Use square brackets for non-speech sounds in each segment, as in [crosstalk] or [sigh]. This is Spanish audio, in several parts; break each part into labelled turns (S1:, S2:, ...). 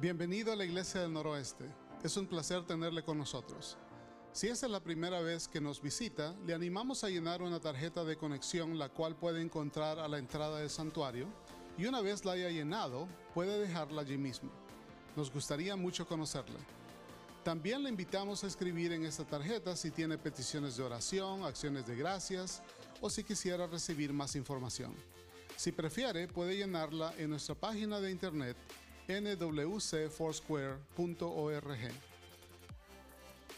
S1: Bienvenido a la Iglesia del Noroeste. Es un placer tenerle con nosotros. Si esta es la primera vez que nos visita, le animamos a llenar una tarjeta de conexión la cual puede encontrar a la entrada del santuario y una vez la haya llenado, puede dejarla allí mismo. Nos gustaría mucho conocerle. También le invitamos a escribir en esta tarjeta si tiene peticiones de oración, acciones de gracias o si quisiera recibir más información. Si prefiere, puede llenarla en nuestra página de internet nwcfoursquare.org.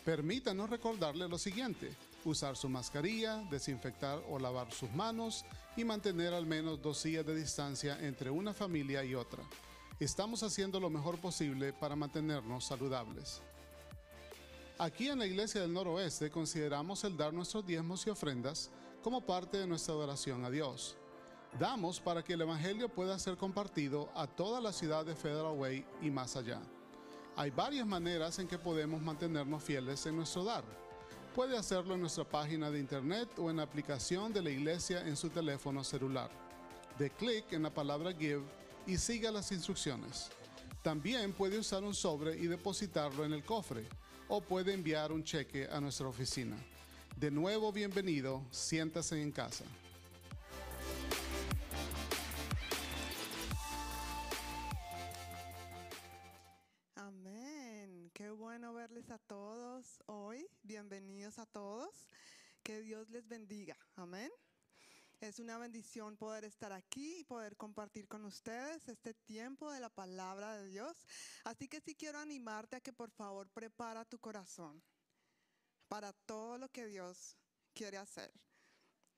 S1: Permítanos recordarle lo siguiente, usar su mascarilla, desinfectar o lavar sus manos y mantener al menos dos sillas de distancia entre una familia y otra. Estamos haciendo lo mejor posible para mantenernos saludables. Aquí en la Iglesia del Noroeste consideramos el dar nuestros diezmos y ofrendas como parte de nuestra adoración a Dios. Damos para que el Evangelio pueda ser compartido a toda la ciudad de Federal Way y más allá. Hay varias maneras en que podemos mantenernos fieles en nuestro dar. Puede hacerlo en nuestra página de internet o en la aplicación de la iglesia en su teléfono celular. De clic en la palabra Give y siga las instrucciones. También puede usar un sobre y depositarlo en el cofre o puede enviar un cheque a nuestra oficina. De nuevo, bienvenido, siéntase en casa.
S2: A todos hoy. Bienvenidos a todos. Que Dios les bendiga. Amén. Es una bendición poder estar aquí y poder compartir con ustedes este tiempo de la palabra de Dios. Así que sí quiero animarte a que por favor prepara tu corazón para todo lo que Dios quiere hacer.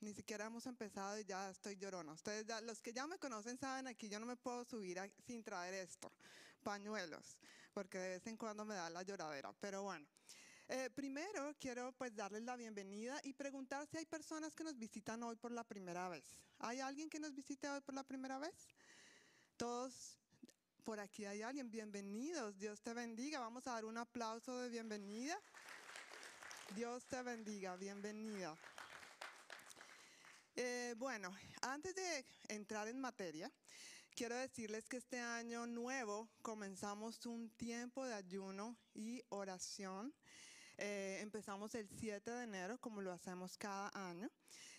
S2: Ni siquiera hemos empezado y ya estoy llorona. Ustedes, los que ya me conocen saben aquí, yo no me puedo subir sin traer esto, pañuelos porque de vez en cuando me da la lloradera. Pero bueno, eh, primero quiero pues darles la bienvenida y preguntar si hay personas que nos visitan hoy por la primera vez. ¿Hay alguien que nos visite hoy por la primera vez? Todos por aquí hay alguien. Bienvenidos. Dios te bendiga. Vamos a dar un aplauso de bienvenida. Dios te bendiga. Bienvenida. Eh, bueno, antes de entrar en materia, Quiero decirles que este año nuevo comenzamos un tiempo de ayuno y oración. Eh, empezamos el 7 de enero, como lo hacemos cada año.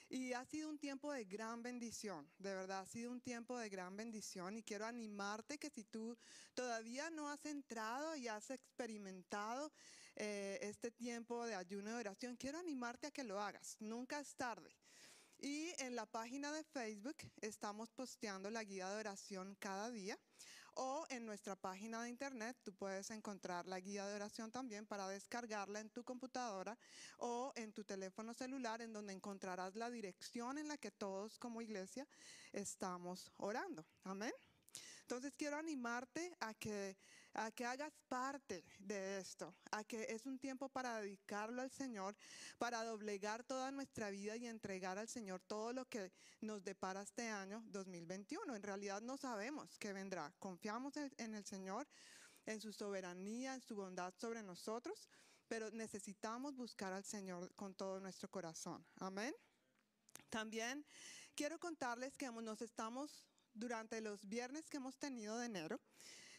S2: Y ha sido un tiempo de gran bendición, de verdad ha sido un tiempo de gran bendición y quiero animarte que si tú todavía no has entrado y has experimentado eh, este tiempo de ayuno y oración, quiero animarte a que lo hagas, nunca es tarde. Y en la página de Facebook estamos posteando la guía de oración cada día. O en nuestra página de internet tú puedes encontrar la guía de oración también para descargarla en tu computadora o en tu teléfono celular en donde encontrarás la dirección en la que todos como iglesia estamos orando. Amén. Entonces quiero animarte a que a que hagas parte de esto, a que es un tiempo para dedicarlo al Señor, para doblegar toda nuestra vida y entregar al Señor todo lo que nos depara este año 2021. En realidad no sabemos qué vendrá. Confiamos en el Señor, en su soberanía, en su bondad sobre nosotros, pero necesitamos buscar al Señor con todo nuestro corazón. Amén. También quiero contarles que nos estamos durante los viernes que hemos tenido de enero,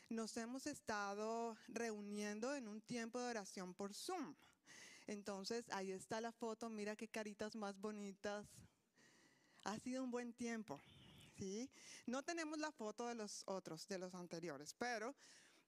S2: nos hemos estado reuniendo en un tiempo de oración por Zoom. Entonces, ahí está la foto, mira qué caritas más bonitas. Ha sido un buen tiempo, ¿sí? No tenemos la foto de los otros, de los anteriores, pero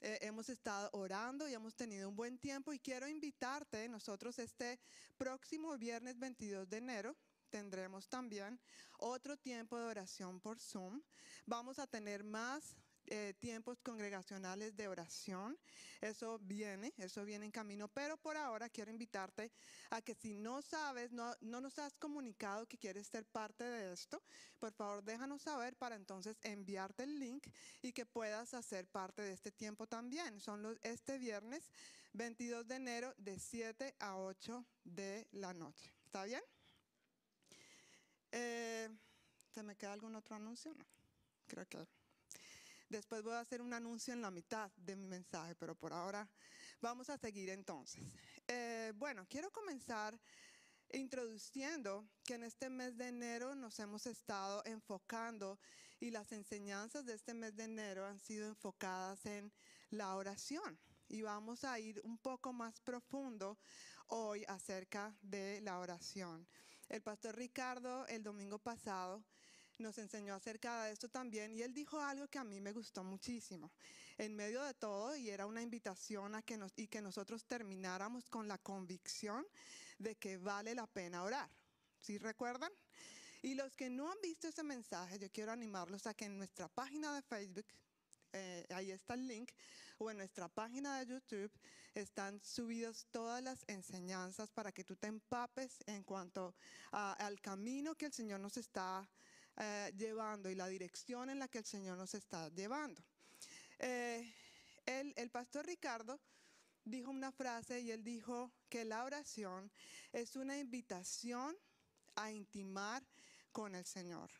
S2: eh, hemos estado orando y hemos tenido un buen tiempo y quiero invitarte, nosotros este próximo viernes 22 de enero tendremos también otro tiempo de oración por Zoom. Vamos a tener más eh, tiempos congregacionales de oración. Eso viene, eso viene en camino. Pero por ahora quiero invitarte a que si no sabes, no, no nos has comunicado que quieres ser parte de esto, por favor déjanos saber para entonces enviarte el link y que puedas hacer parte de este tiempo también. Son los, este viernes 22 de enero de 7 a 8 de la noche. ¿Está bien? Eh, ¿Se me queda algún otro anuncio? No, creo que Después voy a hacer un anuncio en la mitad de mi mensaje, pero por ahora vamos a seguir entonces. Eh, bueno, quiero comenzar introduciendo que en este mes de enero nos hemos estado enfocando y las enseñanzas de este mes de enero han sido enfocadas en la oración. Y vamos a ir un poco más profundo hoy acerca de la oración. El pastor Ricardo el domingo pasado nos enseñó acerca de esto también y él dijo algo que a mí me gustó muchísimo. En medio de todo, y era una invitación a que nos, y que nosotros termináramos con la convicción de que vale la pena orar. ¿Sí recuerdan? Y los que no han visto ese mensaje, yo quiero animarlos a que en nuestra página de Facebook, eh, ahí está el link, o en nuestra página de YouTube están subidos todas las enseñanzas para que tú te empapes en cuanto al camino que el Señor nos está eh, llevando y la dirección en la que el Señor nos está llevando. Eh, el, el pastor Ricardo dijo una frase y él dijo que la oración es una invitación a intimar con el Señor.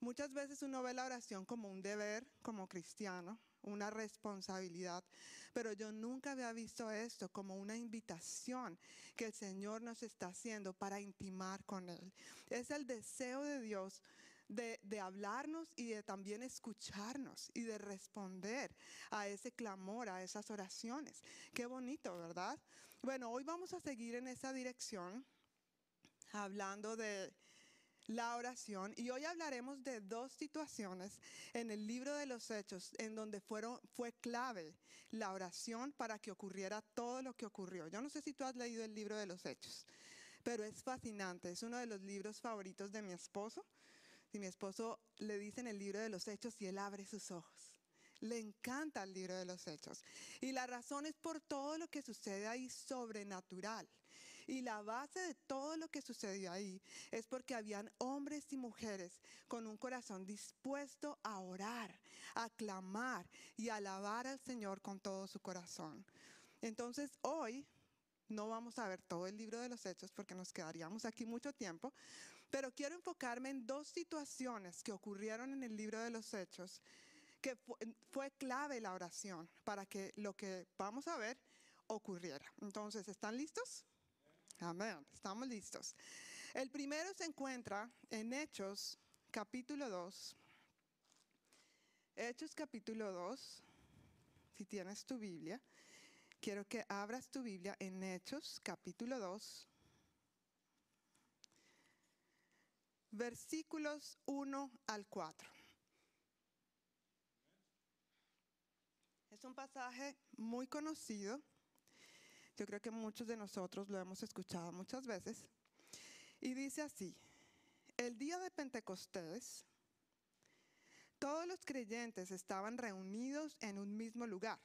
S2: Muchas veces uno ve la oración como un deber, como cristiano, una responsabilidad, pero yo nunca había visto esto como una invitación que el Señor nos está haciendo para intimar con Él. Es el deseo de Dios de, hablarnos y de también escucharnos y de responder a ese clamor, a esas oraciones. Qué bonito, ¿verdad? Bueno, hoy vamos a seguir en esa dirección hablando de la oración y hoy hablaremos de dos situaciones en el libro de los hechos en donde fueron, fue clave la oración para que ocurriera todo lo que ocurrió. Yo no sé si tú has leído el libro de los hechos, pero es fascinante, es uno de los libros favoritos de mi esposo. Y mi esposo le dice en el libro de los hechos y él abre sus ojos. Le encanta el libro de los hechos. Y la razón es por todo lo que sucede ahí sobrenatural. Y la base de todo lo que sucedió ahí es porque habían hombres y mujeres con un corazón dispuesto a orar, a clamar y a alabar al Señor con todo su corazón. Entonces hoy no vamos a ver todo el libro de los hechos porque nos quedaríamos aquí mucho tiempo, pero quiero enfocarme en dos situaciones que ocurrieron en el libro de los hechos que fue, clave la oración para que lo que vamos a ver ocurriera. Entonces, ¿están listos? Amén, estamos listos. El primero se encuentra en Hechos capítulo 2. Hechos capítulo 2, si tienes tu Biblia, quiero que abras tu Biblia en Hechos capítulo 2, versículos 1 al 4. Es un pasaje muy conocido yo creo que muchos de nosotros lo hemos escuchado muchas veces. Y dice así, el día de Pentecostés, todos los creyentes estaban reunidos en un mismo lugar.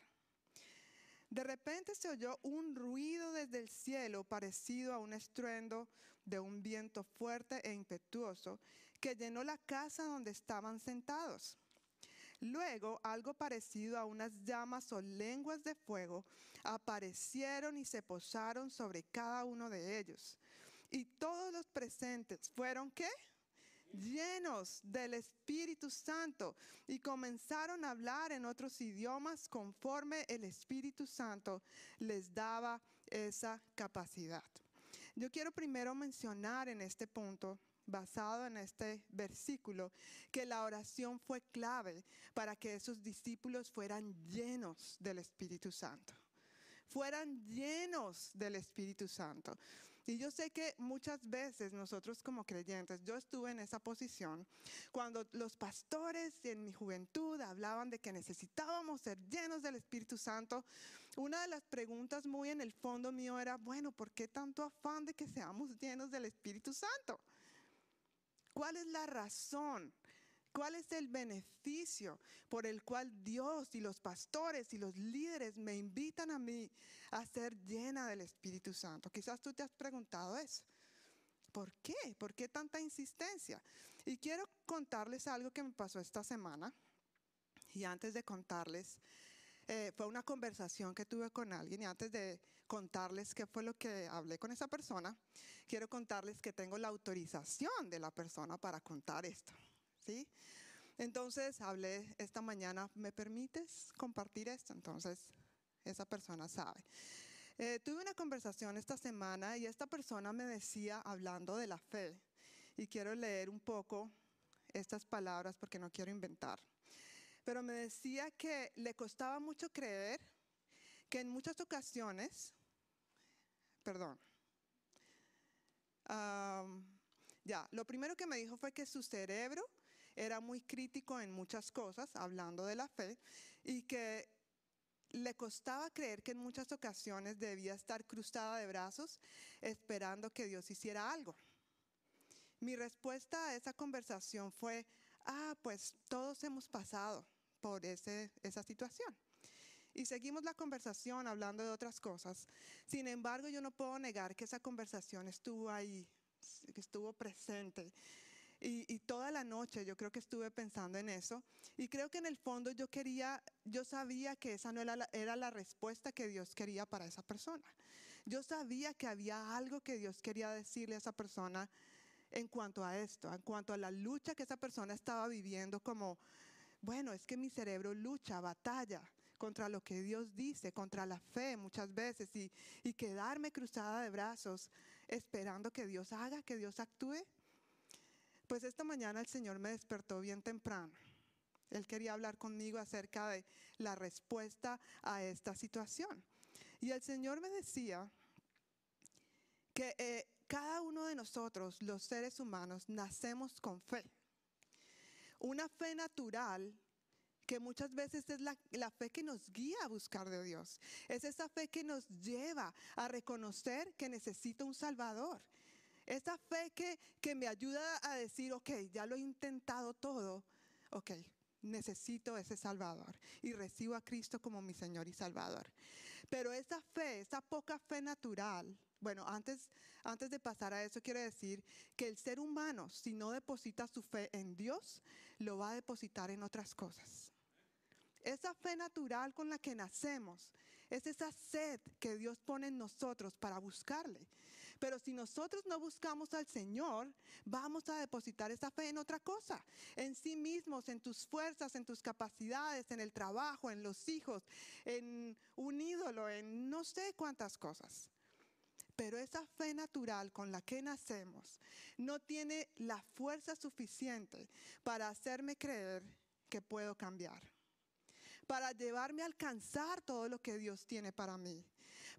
S2: De repente se oyó un ruido desde el cielo parecido a un estruendo de un viento fuerte e impetuoso que llenó la casa donde estaban sentados. Luego, algo parecido a unas llamas o lenguas de fuego aparecieron y se posaron sobre cada uno de ellos. Y todos los presentes fueron qué? llenos del Espíritu Santo y comenzaron a hablar en otros idiomas conforme el Espíritu Santo les daba esa capacidad. Yo quiero primero mencionar en este punto basado en este versículo, que la oración fue clave para que esos discípulos fueran llenos del Espíritu Santo. Fueran llenos del Espíritu Santo. Y yo sé que muchas veces nosotros como creyentes, yo estuve en esa posición, cuando los pastores en mi juventud hablaban de que necesitábamos ser llenos del Espíritu Santo, una de las preguntas muy en el fondo mío era, bueno, ¿por qué tanto afán de que seamos llenos del Espíritu Santo? ¿Cuál es la razón? ¿Cuál es el beneficio por el cual Dios y los pastores y los líderes me invitan a mí a ser llena del Espíritu Santo? Quizás tú te has preguntado eso. ¿Por qué? ¿Por qué tanta insistencia? Y quiero contarles algo que me pasó esta semana. Y antes de contarles, eh, fue una conversación que tuve con alguien y antes de contarles qué fue lo que hablé con esa persona, quiero contarles que tengo la autorización de la persona para contar esto. ¿Sí? Entonces hablé esta mañana, ¿me permites compartir esto? Entonces esa persona sabe. Eh, tuve una conversación esta semana y esta persona me decía, hablando de la fe, y quiero leer un poco estas palabras porque no quiero inventar, pero me decía que le costaba mucho creer que en muchas ocasiones, perdón, ya, lo primero que me dijo fue que su cerebro era muy crítico en muchas cosas, hablando de la fe, y que le costaba creer que en muchas ocasiones debía estar cruzada de brazos esperando que Dios hiciera algo. Mi respuesta a esa conversación fue, ah, pues todos hemos pasado por ese, esa situación. Y seguimos la conversación hablando de otras cosas. Sin embargo, yo no puedo negar que esa conversación estuvo ahí, que estuvo presente. Y, toda la noche yo creo que estuve pensando en eso. Y creo que en el fondo yo quería, yo sabía que esa no era la, era la respuesta que Dios quería para esa persona. Yo sabía que había algo que Dios quería decirle a esa persona en cuanto a esto, en cuanto a la lucha que esa persona estaba viviendo como, bueno, es que mi cerebro lucha, batalla contra lo que Dios dice, contra la fe muchas veces y, y quedarme cruzada de brazos esperando que Dios haga, que Dios actúe. Pues esta mañana el Señor me despertó bien temprano. Él quería hablar conmigo acerca de la respuesta a esta situación. Y el Señor me decía que eh, cada uno de nosotros, los seres humanos, nacemos con fe. Una fe natural que muchas veces es la, fe que nos guía a buscar de Dios. Es esa fe que nos lleva a reconocer que necesito un Salvador. Esa fe que, que me ayuda a decir, ok, ya lo he intentado todo, ok, necesito ese Salvador y recibo a Cristo como mi Señor y Salvador. Pero esa fe, esa poca fe natural, bueno, antes, antes de pasar a eso, quiero decir que el ser humano, si no deposita su fe en Dios, lo va a depositar en otras cosas. Esa fe natural con la que nacemos es esa sed que Dios pone en nosotros para buscarle. Pero si nosotros no buscamos al Señor, vamos a depositar esa fe en otra cosa, en sí mismos, en tus fuerzas, en tus capacidades, en el trabajo, en los hijos, en un ídolo, en no sé cuántas cosas. Pero esa fe natural con la que nacemos no tiene la fuerza suficiente para hacerme creer que puedo cambiar, para llevarme a alcanzar todo lo que Dios tiene para mí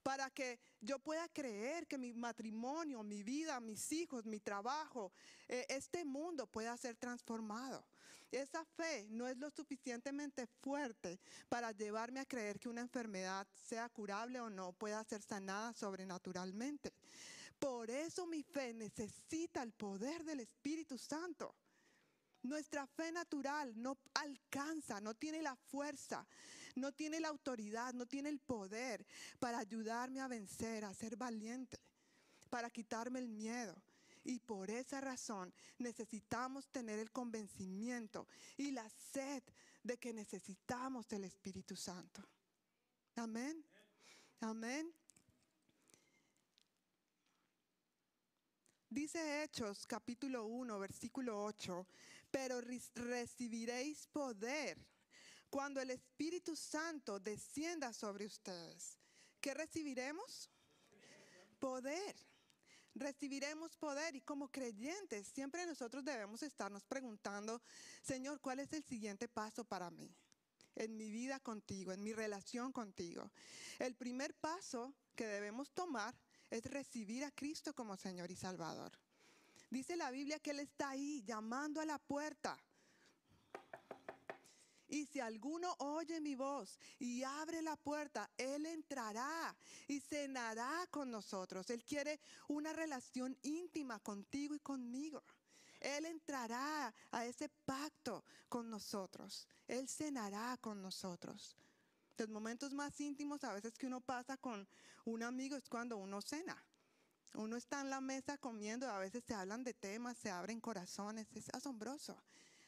S2: para que yo pueda creer que mi matrimonio, mi vida, mis hijos, mi trabajo, eh, este mundo pueda ser transformado. Esa fe no es lo suficientemente fuerte para llevarme a creer que una enfermedad, sea curable o no, pueda ser sanada sobrenaturalmente. Por eso mi fe necesita el poder del Espíritu Santo. Nuestra fe natural no alcanza, no tiene la fuerza, no tiene la autoridad, no tiene el poder para ayudarme a vencer, a ser valiente, para quitarme el miedo. Y por esa razón necesitamos tener el convencimiento y la sed de que necesitamos del Espíritu Santo. Amén. Amén. Dice Hechos capítulo 1, versículo 8, pero recibiréis poder cuando el Espíritu Santo descienda sobre ustedes, ¿qué recibiremos? Poder. Recibiremos poder y como creyentes siempre nosotros debemos estarnos preguntando, Señor, ¿cuál es el siguiente paso para mí? En mi vida contigo, en mi relación contigo. El primer paso que debemos tomar es recibir a Cristo como Señor y Salvador. Dice la Biblia que Él está ahí llamando a la puerta. Y si alguno oye mi voz y abre la puerta, Él entrará y cenará con nosotros. Él quiere una relación íntima contigo y conmigo. Él entrará a ese pacto con nosotros. Él cenará con nosotros. Los momentos más íntimos a veces que uno pasa con un amigo es cuando uno cena. Uno está en la mesa comiendo, a veces se hablan de temas, se abren corazones, es asombroso.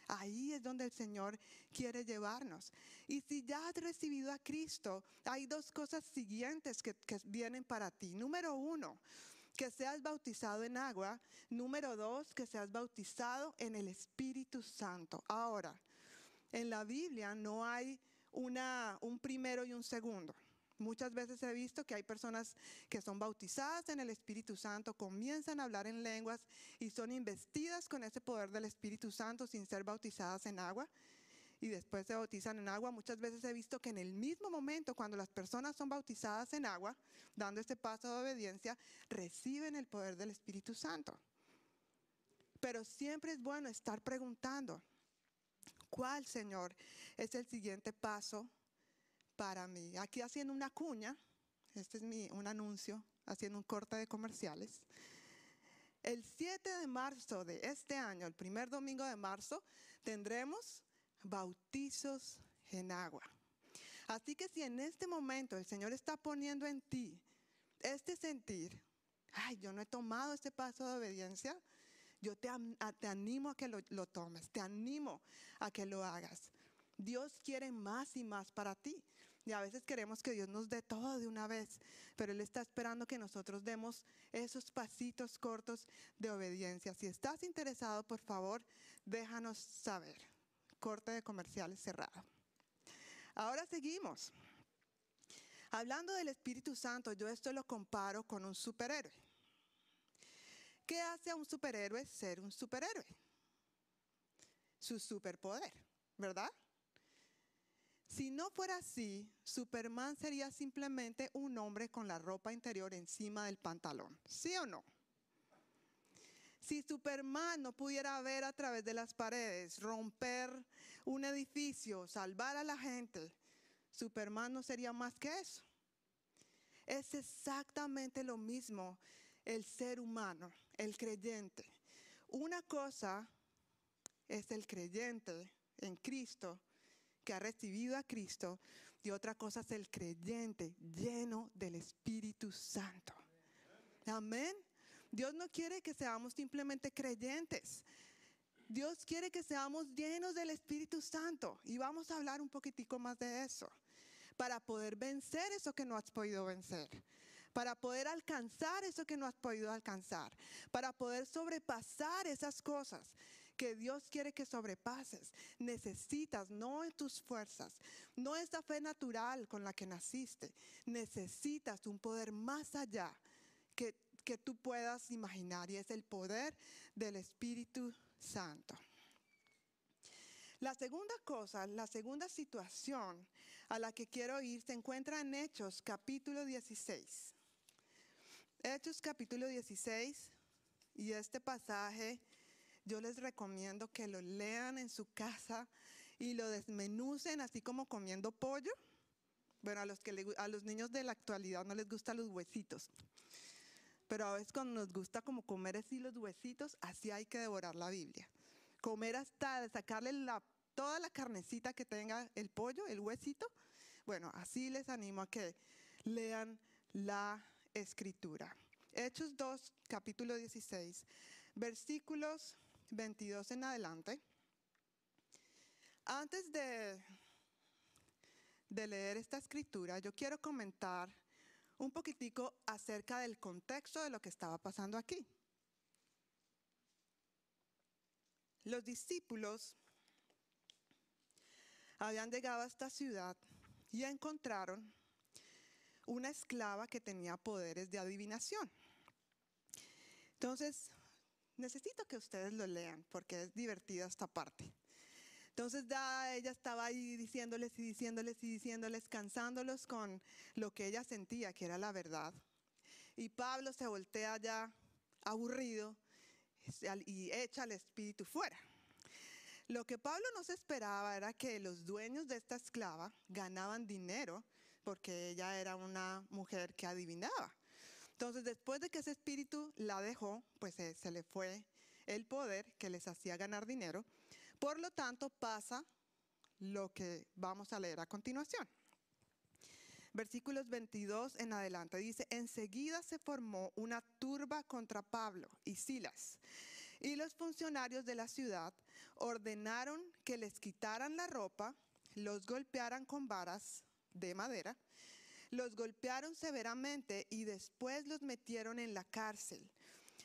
S2: Ahí es donde el Señor quiere llevarnos. Y si ya has recibido a Cristo, hay dos cosas siguientes que, vienen para ti. Número uno, que seas bautizado en agua. Número dos, que seas bautizado en el Espíritu Santo. Ahora, en la Biblia no hay una, un primero y un segundo. Muchas veces he visto que hay personas que son bautizadas en el Espíritu Santo, comienzan a hablar en lenguas y son investidas con ese poder del Espíritu Santo sin ser bautizadas en agua y después se bautizan en agua. Muchas veces he visto que en el mismo momento, cuando las personas son bautizadas en agua, dando este paso de obediencia, reciben el poder del Espíritu Santo. Pero siempre es bueno estar preguntando, ¿cuál, Señor, es el siguiente paso para mí? Aquí haciendo una cuña, este es mi, un anuncio, haciendo un corte de comerciales. El 7 de marzo de este año, el primer domingo de marzo, tendremos bautizos en agua. Así que si en este momento el Señor está poniendo en ti este sentir, ay, yo no he tomado este paso de obediencia, yo te, te animo a que lo, lo tomes, te animo a que lo hagas. Dios quiere más y más para ti. Y a veces queremos que Dios nos dé todo de una vez, pero Él está esperando que nosotros demos esos pasitos cortos de obediencia. Si estás interesado, por favor, déjanos saber corte de comerciales cerrado. Ahora seguimos. Hablando del Espíritu Santo, yo esto lo comparo con un superhéroe. ¿Qué hace a un superhéroe ser un superhéroe? Su superpoder, ¿verdad? Si no fuera así, Superman sería simplemente un hombre con la ropa interior encima del pantalón. ¿Sí o no? Si Superman no pudiera ver a través de las paredes, romper un edificio, salvar a la gente, Superman no sería más que eso. Es exactamente lo mismo el ser humano, el creyente. Una cosa es el creyente en Cristo, que ha recibido a Cristo, y otra cosa es el creyente lleno del Espíritu Santo. Amén. Dios no quiere que seamos simplemente creyentes. Dios quiere que seamos llenos del Espíritu Santo. Y vamos a hablar un poquitico más de eso. Para poder vencer eso que no has podido vencer. Para poder alcanzar eso que no has podido alcanzar. Para poder sobrepasar esas cosas que Dios quiere que sobrepases. Necesitas, no tus fuerzas, no esa fe natural con la que naciste. Necesitas un poder más allá que que tú puedas imaginar y es el poder del Espíritu Santo. La segunda cosa, la segunda situación a la que quiero ir se encuentra en Hechos capítulo 16. Hechos capítulo 16 y este pasaje yo les recomiendo que lo lean en su casa y lo desmenucen así como comiendo pollo. Bueno, a los, que a los niños de la actualidad no les gustan los huesitos. Pero a veces cuando nos gusta como comer así los huesitos, así hay que devorar la Biblia. Comer hasta sacarle toda la carnecita que tenga el pollo, el huesito. Bueno, así les animo a que lean la escritura. Hechos 2, capítulo 16, versículos 22 en adelante. Antes de, de leer esta escritura, yo quiero comentar un poquitico acerca del contexto de lo que estaba pasando aquí. Los discípulos habían llegado a esta ciudad y encontraron una esclava que tenía poderes de adivinación. Entonces, necesito que ustedes lo lean porque es divertida esta parte. Entonces ya ella estaba ahí diciéndoles y diciéndoles y diciéndoles, cansándolos con lo que ella sentía que era la verdad. Y Pablo se voltea ya aburrido y echa al espíritu fuera. Lo que Pablo no se esperaba era que los dueños de esta esclava ganaban dinero porque ella era una mujer que adivinaba. Entonces, después de que ese espíritu la dejó, pues se, se le fue el poder que les hacía ganar dinero. Por lo tanto, pasa lo que vamos a leer a continuación. Versículos 22 en adelante dice, enseguida se formó una turba contra Pablo y Silas, y los funcionarios de la ciudad ordenaron que les quitaran la ropa, los golpearan con varas de madera, los golpearon severamente y después los metieron en la cárcel.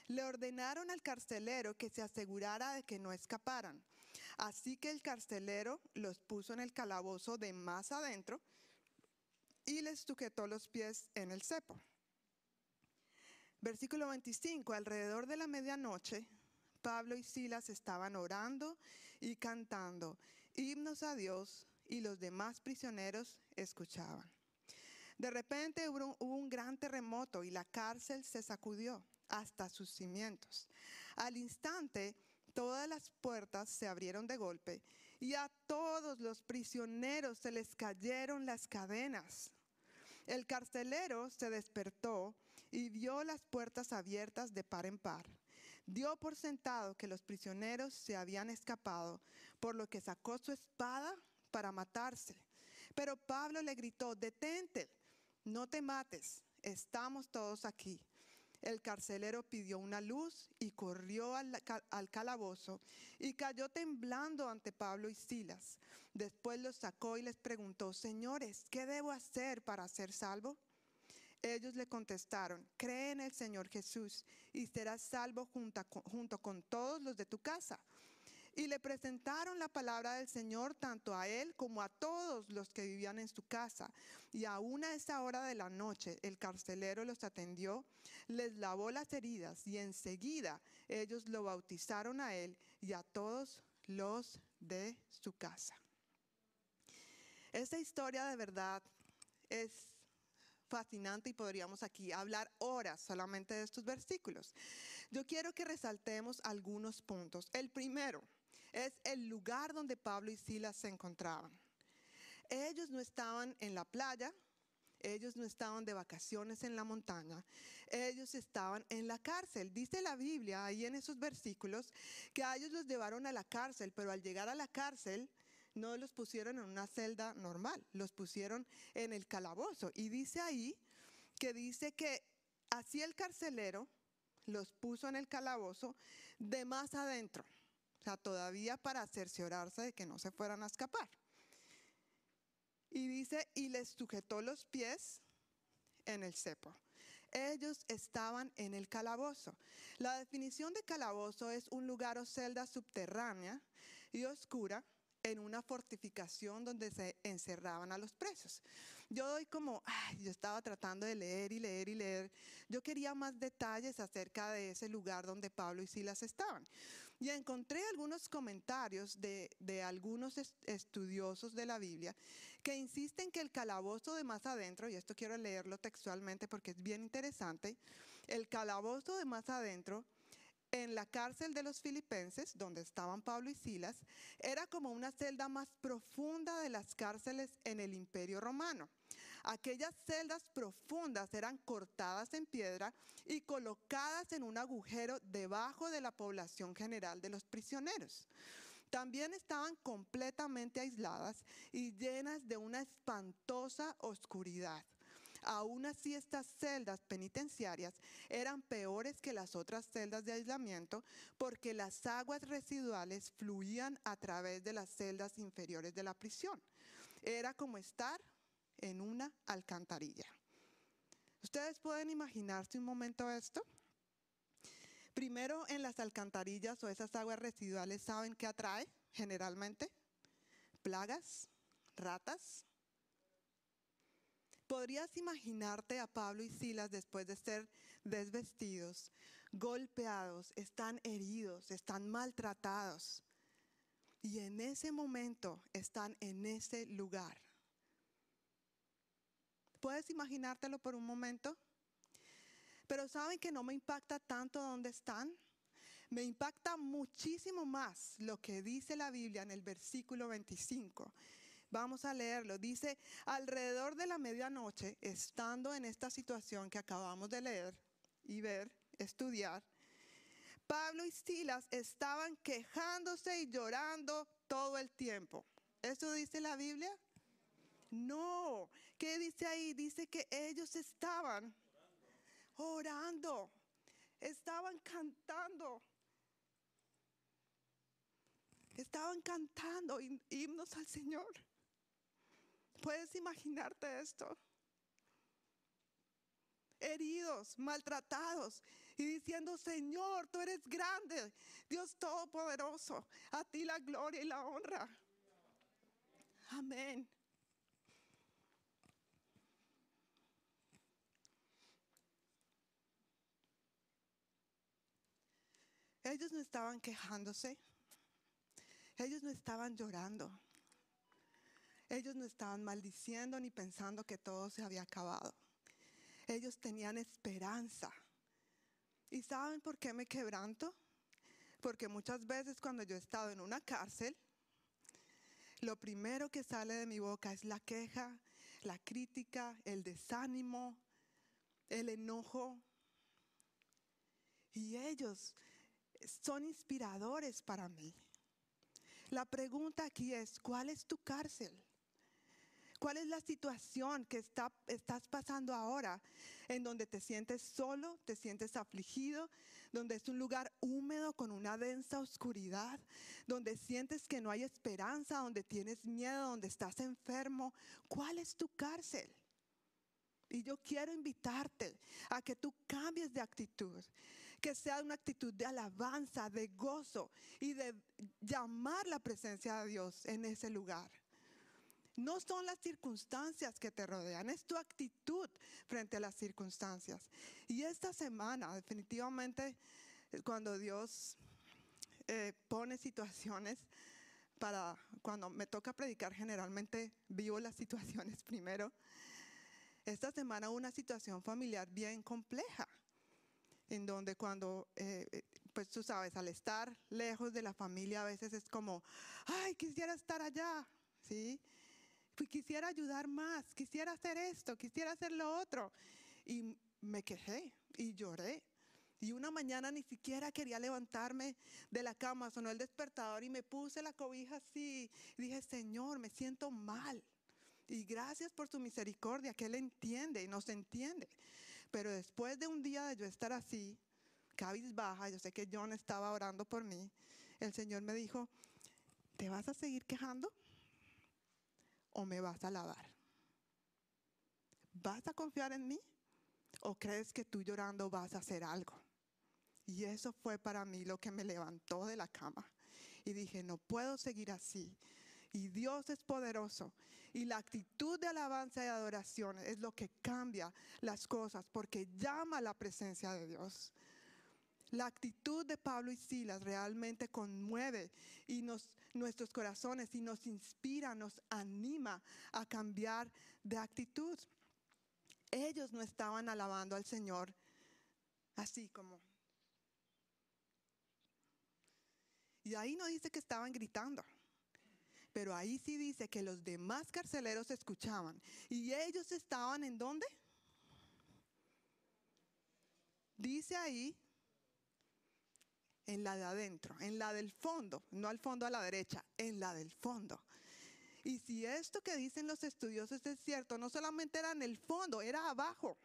S2: Le ordenaron al carcelero que se asegurara de que no escaparan Así que el carcelero los puso en el calabozo de más adentro y les sujetó los pies en el cepo. Versículo 25, alrededor de la medianoche, Pablo y Silas estaban orando y cantando himnos a Dios y los demás prisioneros escuchaban. De repente hubo un, gran terremoto y la cárcel se sacudió hasta sus cimientos. Al instante, todas las puertas se abrieron de golpe y a todos los prisioneros se les cayeron las cadenas. El carcelero se despertó y vio las puertas abiertas de par en par. Dio por sentado que los prisioneros se habían escapado, por lo que sacó su espada para matarse. Pero Pablo le gritó, detente, no te mates, estamos todos aquí. El carcelero pidió una luz y corrió al, calabozo y cayó temblando ante Pablo y Silas. Después los sacó y les preguntó, señores, ¿qué debo hacer para ser salvo? Ellos le contestaron, cree en el Señor Jesús y serás salvo junto, con todos los de tu casa. Y le presentaron la palabra del Señor tanto a él como a todos los que vivían en su casa. Y aún a esa hora de la noche el carcelero los atendió, les lavó las heridas y enseguida ellos lo bautizaron a él y a todos los de su casa. Esta historia de verdad es fascinante y podríamos aquí hablar horas solamente de estos versículos. Yo quiero que resaltemos algunos puntos. El primero, es el lugar donde Pablo y Silas se encontraban. Ellos no estaban en la playa, ellos no estaban de vacaciones en la montaña, ellos estaban en la cárcel. Dice la Biblia ahí en esos versículos que a ellos los llevaron a la cárcel, pero al llegar a la cárcel no los pusieron en una celda normal, los pusieron en el calabozo. Y dice ahí que dice que así el carcelero los puso en el calabozo de más adentro. O sea, todavía para cerciorarse de que no se fueran a escapar. Y dice, y les sujetó los pies en el cepo. Ellos estaban en el calabozo. La definición de calabozo es un lugar o celda subterránea y oscura en una fortificación donde se encerraban a los presos. Yo doy como, yo estaba tratando de leer y leer y leer. Yo quería más detalles acerca de ese lugar donde Pablo y Silas estaban. Y encontré algunos comentarios de, algunos estudiosos de la Biblia que insisten que el calabozo de más adentro, y esto quiero leerlo textualmente porque es bien interesante, el calabozo de más adentro en la cárcel de los filipenses, donde estaban Pablo y Silas, era como una celda más profunda de las cárceles en el imperio romano. Aquellas celdas profundas eran cortadas en piedra y colocadas en un agujero debajo de la población general de los prisioneros. También estaban completamente aisladas y llenas de una espantosa oscuridad. Aún así, estas celdas penitenciarias eran peores que las otras celdas de aislamiento porque las aguas residuales fluían a través de las celdas inferiores de la prisión. Era como estar en una alcantarilla. ¿Ustedes pueden imaginarse un momento esto? Primero, en las alcantarillas o esas aguas residuales, ¿saben qué atrae generalmente? Plagas, ratas. ¿Podrías imaginarte a Pablo y Silas después de ser desvestidos, golpeados, están heridos, están maltratados? Y en ese momento están en ese lugar ¿Puedes imaginártelo por un momento? Pero saben que no me impacta tanto dónde están. Me impacta muchísimo más lo que dice la Biblia en el versículo 25. Vamos a leerlo. Dice, alrededor de la medianoche, estando en esta situación que acabamos de leer y ver, estudiar, Pablo y Silas estaban quejándose y llorando todo el tiempo. ¿Eso dice la Biblia? No, ¿qué dice ahí? Dice que ellos estaban orando, estaban cantando. Estaban cantando himnos al Señor. ¿Puedes imaginarte esto? Heridos, maltratados y diciendo, Señor, tú eres grande, Dios Todopoderoso, a ti la gloria y la honra. Amén. Ellos no estaban quejándose. Ellos no estaban llorando. Ellos no estaban maldiciendo ni pensando que todo se había acabado. Ellos tenían esperanza. ¿Y saben por qué me quebranto? Porque muchas veces cuando yo he estado en una cárcel, lo primero que sale de mi boca es la queja, la crítica, el desánimo, el enojo. Y ellos son inspiradores para mí. La pregunta aquí es, ¿cuál es tu cárcel? ¿Cuál es la situación que está, estás pasando ahora en donde te sientes solo, te sientes afligido, donde es un lugar húmedo con una densa oscuridad, donde sientes que no hay esperanza, donde tienes miedo, donde estás enfermo? ¿Cuál es tu cárcel? Y yo quiero invitarte a que tú cambies de actitud, que sea una actitud de alabanza, de gozo y de llamar la presencia de Dios en ese lugar. No son las circunstancias que te rodean, es tu actitud frente a las circunstancias. Y esta semana, definitivamente, cuando Dios eh, pone situaciones para, cuando me toca predicar, generalmente vivo las [laughs] situaciones primero. Esta semana una situación familiar bien compleja, en donde cuando, eh, pues tú sabes, al estar lejos de la familia a veces es como, ay, quisiera estar allá, ¿sí? Pues quisiera ayudar más, quisiera hacer esto, quisiera hacer lo otro. Y me quejé y lloré. Y una mañana ni siquiera quería levantarme de la cama, sonó el despertador y me puse la cobija así. Dije, Señor, me siento mal. Y gracias por su misericordia, que Él entiende y nos entiende. Pero después de un día de yo estar así, cabizbaja, yo sé que John estaba orando por mí, el Señor me dijo, ¿te vas a seguir quejando? O me vas a lavar? ¿Vas a confiar en mí? ¿O crees que tú llorando vas a hacer algo? Y eso fue para mí lo que me levantó de la cama. Y dije, no puedo seguir así. Y Dios es poderoso. Y la actitud de alabanza y adoración es lo que cambia las cosas porque llama la presencia de Dios. La actitud de Pablo y Silas realmente conmueve y nos, nuestros corazones y nos inspira, nos anima a cambiar de actitud. Ellos no estaban alabando al Señor así como. Y ahí no dice que estaban gritando. Pero ahí sí dice que los demás carceleros escuchaban. ¿Y ellos estaban en dónde? Dice ahí en la de adentro, en la del fondo, no al fondo a la derecha, en la del fondo. Y si esto que dicen los estudiosos es cierto, no solamente era en el fondo, era abajo.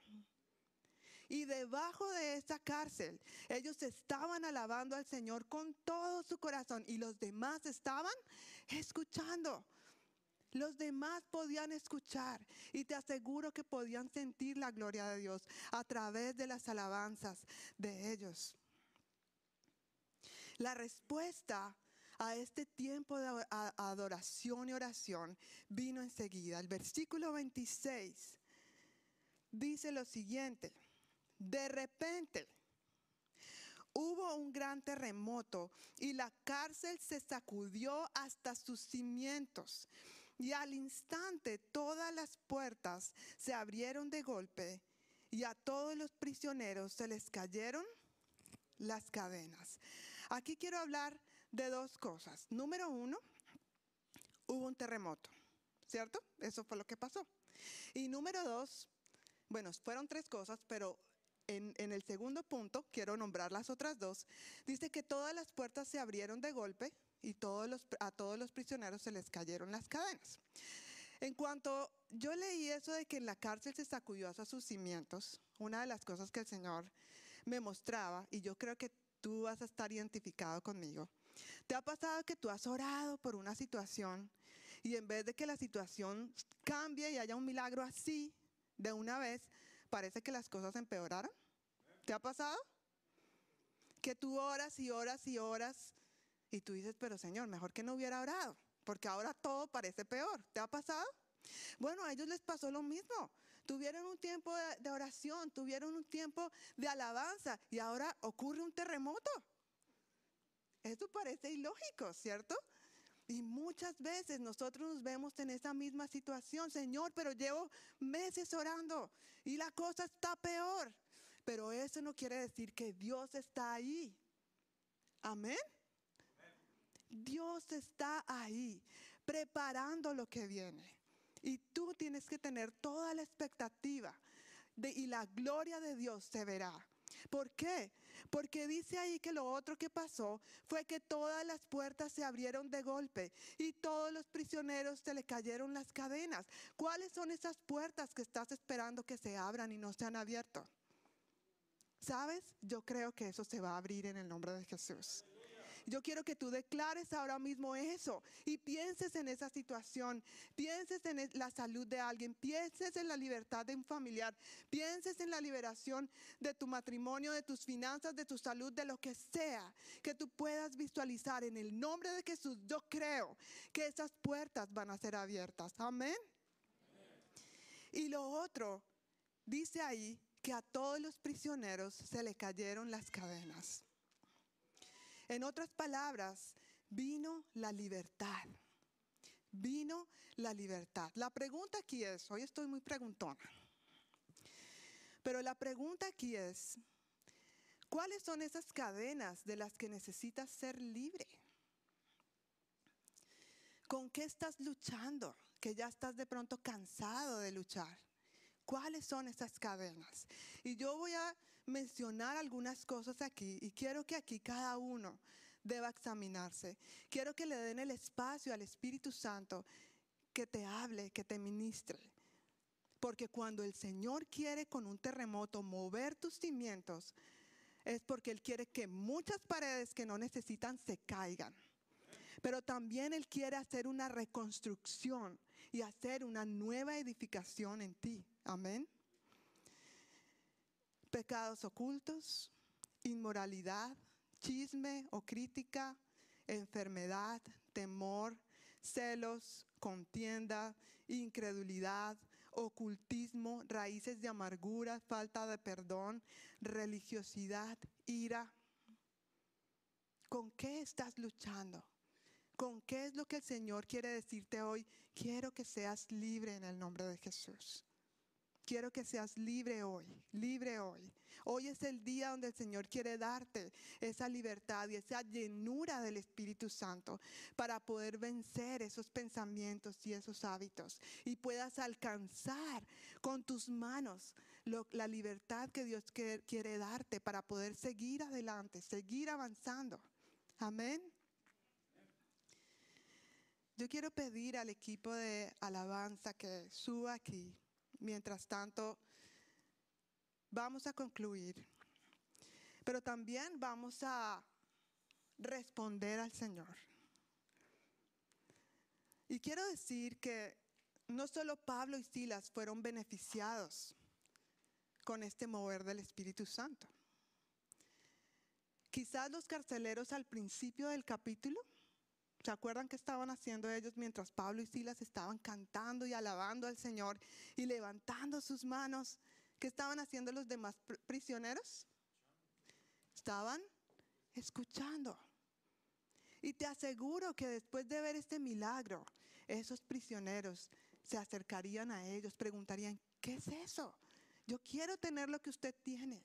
S2: Y debajo de esa cárcel, ellos estaban alabando al Señor con todo su corazón y los demás estaban escuchando. Los demás podían escuchar y te aseguro que podían sentir la gloria de Dios a través de las alabanzas de ellos. La respuesta a este tiempo de adoración y oración vino enseguida. El versículo 26 dice lo siguiente, de repente hubo un gran terremoto y la cárcel se sacudió hasta sus cimientos. Y al instante todas las puertas se abrieron de golpe y a todos los prisioneros se les cayeron las cadenas. Aquí quiero hablar de dos cosas. Número uno, hubo un terremoto, ¿cierto? Eso fue lo que pasó. Y número dos, bueno, fueron tres cosas, pero en, el segundo punto, quiero nombrar las otras dos, dice que todas las puertas se abrieron de golpe y todos los, a todos los prisioneros se les cayeron las cadenas. En cuanto yo leí eso de que en la cárcel se sacudió hasta sus cimientos, una de las cosas que el Señor me mostraba, y yo creo que tú vas a estar identificado conmigo. ¿Te ha pasado que tú has orado por una situación y en vez de que la situación cambie y haya un milagro así de una vez, parece que las cosas empeoraron? ¿Te ha pasado? Que tú oras y oras y oras y tú dices, pero Señor, mejor que no hubiera orado, porque ahora todo parece peor. ¿Te ha pasado? Bueno, a ellos les pasó lo mismo tuvieron un tiempo de, oración, tuvieron un tiempo de alabanza y ahora ocurre un terremoto. Eso parece ilógico, ¿cierto? Y muchas veces nosotros nos vemos en esa misma situación, Señor, pero llevo meses orando y la cosa está peor. Pero eso no quiere decir que Dios está ahí. Amén. Dios está ahí, preparando lo que viene. Y tú tienes que tener toda la expectativa de, y la gloria de Dios se verá. ¿Por qué? Porque dice ahí que lo otro que pasó fue que todas las puertas se abrieron de golpe y todos los prisioneros se le cayeron las cadenas. ¿Cuáles son esas puertas que estás esperando que se abran y no se han abierto? ¿Sabes? Yo creo que eso se va a abrir en el nombre de Jesús. Yo quiero que tú declares ahora mismo eso y pienses en esa situación, pienses en la salud de alguien, pienses en la libertad de un familiar, pienses en la liberación de tu matrimonio, de tus finanzas, de tu salud, de lo que sea, que tú puedas visualizar en el nombre de Jesús. Yo creo que esas puertas van a ser abiertas. Amén. Y lo otro, dice ahí que a todos los prisioneros se le cayeron las cadenas. En otras palabras, vino la libertad. Vino la libertad. La pregunta aquí es, hoy estoy muy preguntona, pero la pregunta aquí es, ¿cuáles son esas cadenas de las que necesitas ser libre? ¿Con qué estás luchando? Que ya estás de pronto cansado de luchar. ¿Cuáles son esas cadenas? Y yo voy a mencionar algunas cosas aquí y quiero que aquí cada uno deba examinarse. Quiero que le den el espacio al Espíritu Santo que te hable, que te ministre. Porque cuando el Señor quiere con un terremoto mover tus cimientos, es porque Él quiere que muchas paredes que no necesitan se caigan. Pero también Él quiere hacer una reconstrucción y hacer una nueva edificación en ti. Amén pecados ocultos, inmoralidad, chisme o crítica, enfermedad, temor, celos, contienda, incredulidad, ocultismo, raíces de amargura, falta de perdón, religiosidad, ira. ¿Con qué estás luchando? ¿Con qué es lo que el Señor quiere decirte hoy? Quiero que seas libre en el nombre de Jesús. Quiero que seas libre hoy, libre hoy. Hoy es el día donde el Señor quiere darte esa libertad y esa llenura del Espíritu Santo para poder vencer esos pensamientos y esos hábitos y puedas alcanzar con tus manos la libertad que Dios quiere darte para poder seguir adelante, seguir avanzando. Amén. Yo quiero pedir al equipo de alabanza que suba aquí. Mientras tanto, vamos a concluir, pero también vamos a responder al Señor. Y quiero decir que no solo Pablo y Silas fueron beneficiados con este mover del Espíritu Santo. Quizás los carceleros al principio del capítulo ¿Se acuerdan que estaban haciendo ellos mientras Pablo y Silas estaban cantando y alabando al Señor y levantando sus manos? ¿Qué estaban haciendo los demás prisioneros? Estaban escuchando. Y te aseguro que después de ver este milagro, esos prisioneros se acercarían a ellos, preguntarían, ¿qué es eso? Yo quiero tener lo que usted tiene.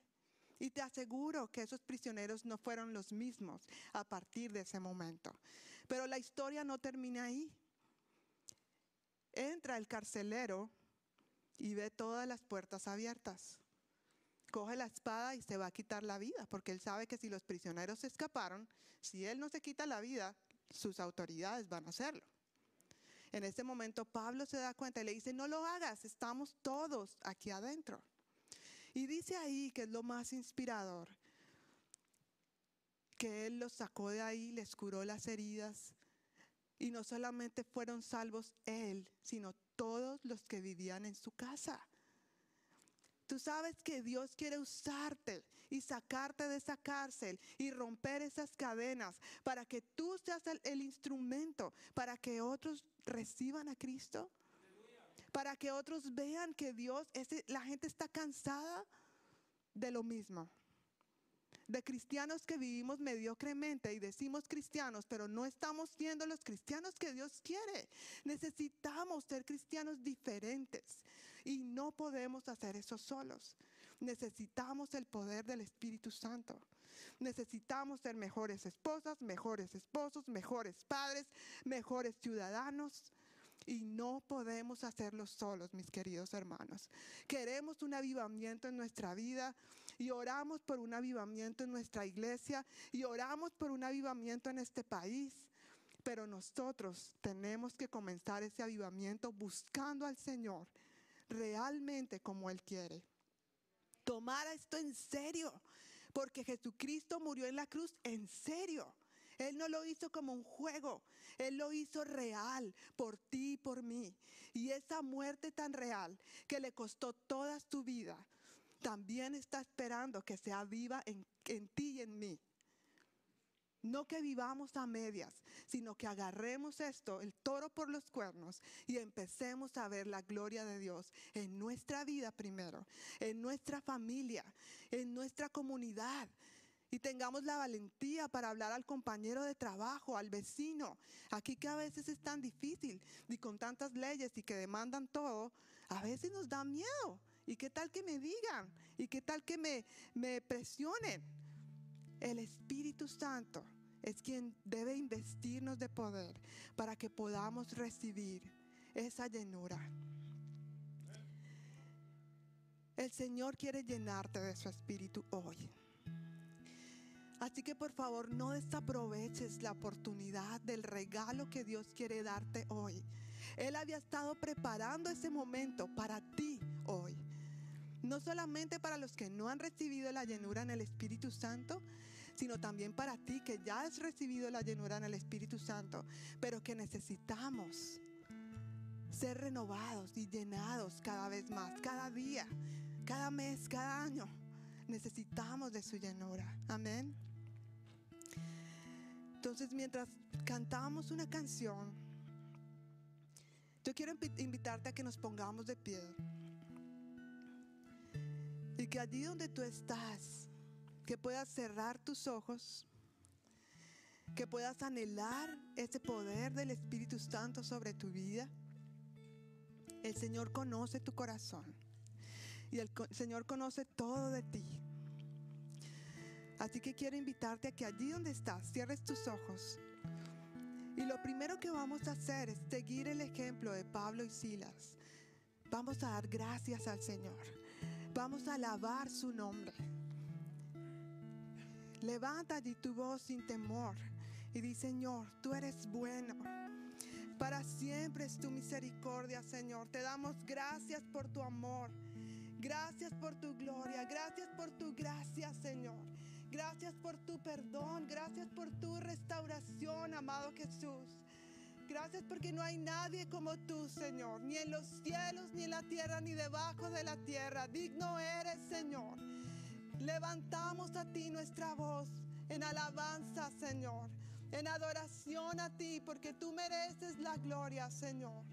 S2: Y te aseguro que esos prisioneros no fueron los mismos a partir de ese momento. Pero la historia no termina ahí. Entra el carcelero y ve todas las puertas abiertas. Coge la espada y se va a quitar la vida, porque él sabe que si los prisioneros se escaparon, si él no se quita la vida, sus autoridades van a hacerlo. En ese momento Pablo se da cuenta y le dice, no lo hagas, estamos todos aquí adentro. Y dice ahí que es lo más inspirador, que Él los sacó de ahí, les curó las heridas. Y no solamente fueron salvos Él, sino todos los que vivían en su casa. Tú sabes que Dios quiere usarte y sacarte de esa cárcel y romper esas cadenas para que tú seas el, instrumento para que otros reciban a Cristo. Para que otros vean que Dios, la gente está cansada de lo mismo. De cristianos que vivimos mediocremente y decimos cristianos, pero no estamos siendo los cristianos que Dios quiere. Necesitamos ser cristianos diferentes y no podemos hacer eso solos. Necesitamos el poder del Espíritu Santo. Necesitamos ser mejores esposas, mejores esposos, mejores padres, mejores ciudadanos. Y no podemos hacerlo solos, mis queridos hermanos. Queremos un avivamiento en nuestra vida y oramos por un avivamiento en nuestra iglesia y oramos por un avivamiento en este país. Pero nosotros tenemos que comenzar ese avivamiento buscando al Señor realmente como Él quiere. Tomar esto en serio, porque Jesucristo murió en la cruz en serio. Él no lo hizo como un juego, Él lo hizo real por ti y por mí. Y esa muerte tan real que le costó toda tu vida, también está esperando que sea viva en, en ti y en mí. No que vivamos a medias, sino que agarremos esto, el toro por los cuernos, y empecemos a ver la gloria de Dios en nuestra vida primero, en nuestra familia, en nuestra comunidad. Y tengamos la valentía para hablar al compañero de trabajo, al vecino. Aquí que a veces es tan difícil y con tantas leyes y que demandan todo, a veces nos da miedo. ¿Y qué tal que me digan? ¿Y qué tal que me, presionen? El Espíritu Santo es quien debe investirnos de poder para que podamos recibir esa llenura. El Señor quiere llenarte de su espíritu hoy. Así que por favor no desaproveches la oportunidad del regalo que Dios quiere darte hoy. Él había estado preparando ese momento para ti. No solamente para los que no han recibido la llenura en el Espíritu Santo, sino también para ti que ya has recibido la llenura en el Espíritu Santo, pero que necesitamos ser renovados y llenados cada vez más, cada día, cada mes, cada año. Necesitamos de su llenura. Amén. Entonces, mientras cantamos una canción, yo quiero invitarte a que nos pongamos de pie. Y que allí donde tú estás, que puedas cerrar tus ojos, que puedas anhelar ese poder del Espíritu Santo sobre tu vida. El Señor conoce tu corazón y el Señor conoce todo de ti. Así que quiero invitarte a que allí donde estás, cierres tus ojos. Y lo primero que vamos a hacer es seguir el ejemplo de Pablo y Silas. Vamos a dar gracias al Señor. Vamos a alabar su nombre. Levanta allí tu voz sin temor y di, Señor, tú eres bueno. Para siempre es tu misericordia, Señor. Te damos gracias por tu amor. Gracias por tu gloria. Gracias por tu gracia, Señor. Gracias por tu perdón. Gracias por tu restauración, amado Jesús. Gracias porque no hay nadie como tú, Señor. Ni en los cielos, ni en la tierra, ni debajo de la tierra. Digno eres, Señor. Levantamos a ti nuestra voz en alabanza, Señor, en adoración a ti, porque tú mereces la gloria, Señor.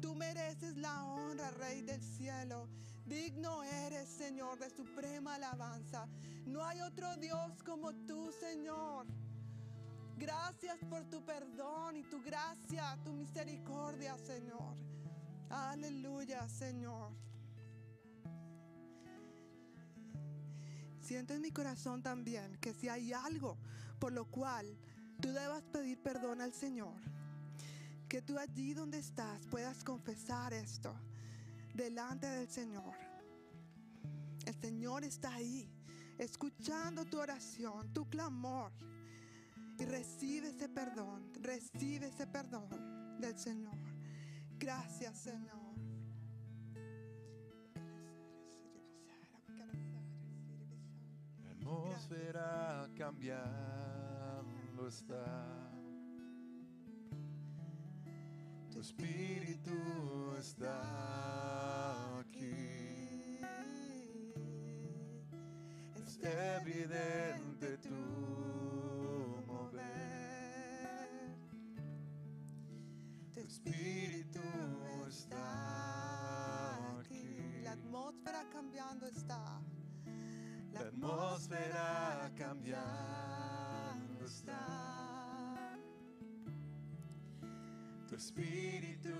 S2: Tú mereces la honra, Rey del cielo. Digno eres, Señor, de suprema alabanza. No hay otro Dios como tú, Señor. Gracias por tu perdón y tu gracia, tu misericordia, Señor. Aleluya, Señor. Siento en mi corazón también que si hay algo por lo cual tú debas pedir perdón al Señor, que tú allí donde estás puedas confesar esto delante del Señor. El Señor está ahí, escuchando tu oración, tu clamor. Y recibe ese perdón, recibe ese perdón del Señor. Gracias, Señor.
S3: atmósfera cambiando está. Tu espíritu está aquí. Es evidente tu espíritu está aquí.
S2: La atmósfera cambiando está. La
S3: atmósfera cambiando está. Tu espíritu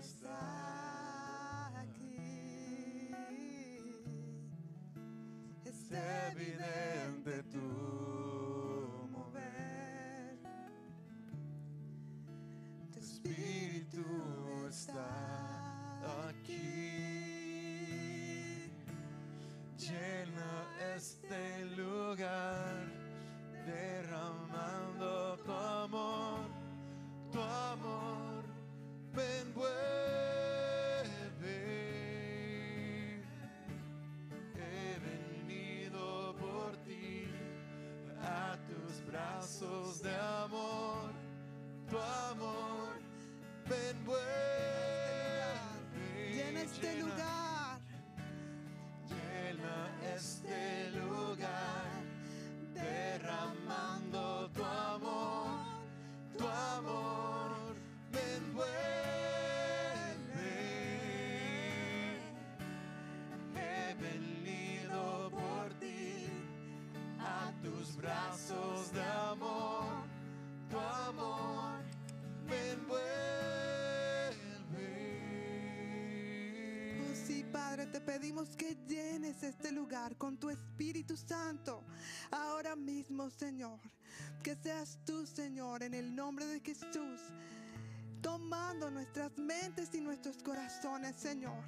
S3: está
S2: aquí.
S3: Es evidente este
S2: Llena- lugar. Te pedimos que llenes este lugar con tu Espíritu Santo. Ahora mismo, Señor. Que seas tú, Señor, en el nombre de Jesús. Tomando nuestras mentes y nuestros corazones, Señor.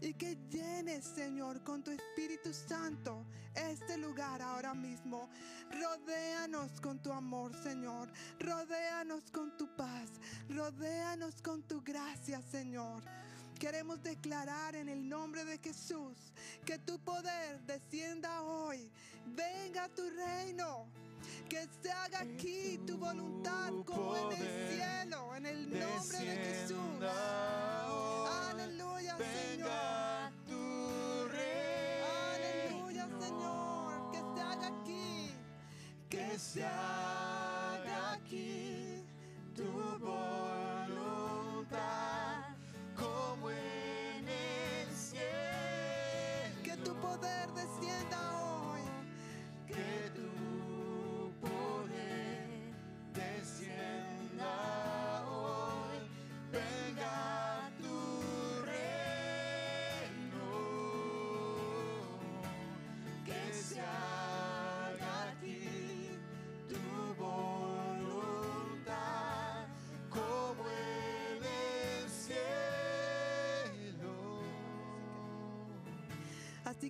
S2: Y que llenes, Señor, con tu Espíritu Santo este lugar ahora mismo. Rodéanos con tu amor, Señor. Rodéanos con tu paz. Rodéanos con tu gracia, Señor. Queremos declarar en el nombre de Jesús que tu poder descienda hoy. Venga tu reino. Que se haga aquí tu voluntad como en el cielo. En el nombre de Jesús. Aleluya, Señor.
S3: Venga tu reino.
S2: Aleluya, Señor. Que se haga aquí.
S3: Que se haga aquí tu voluntad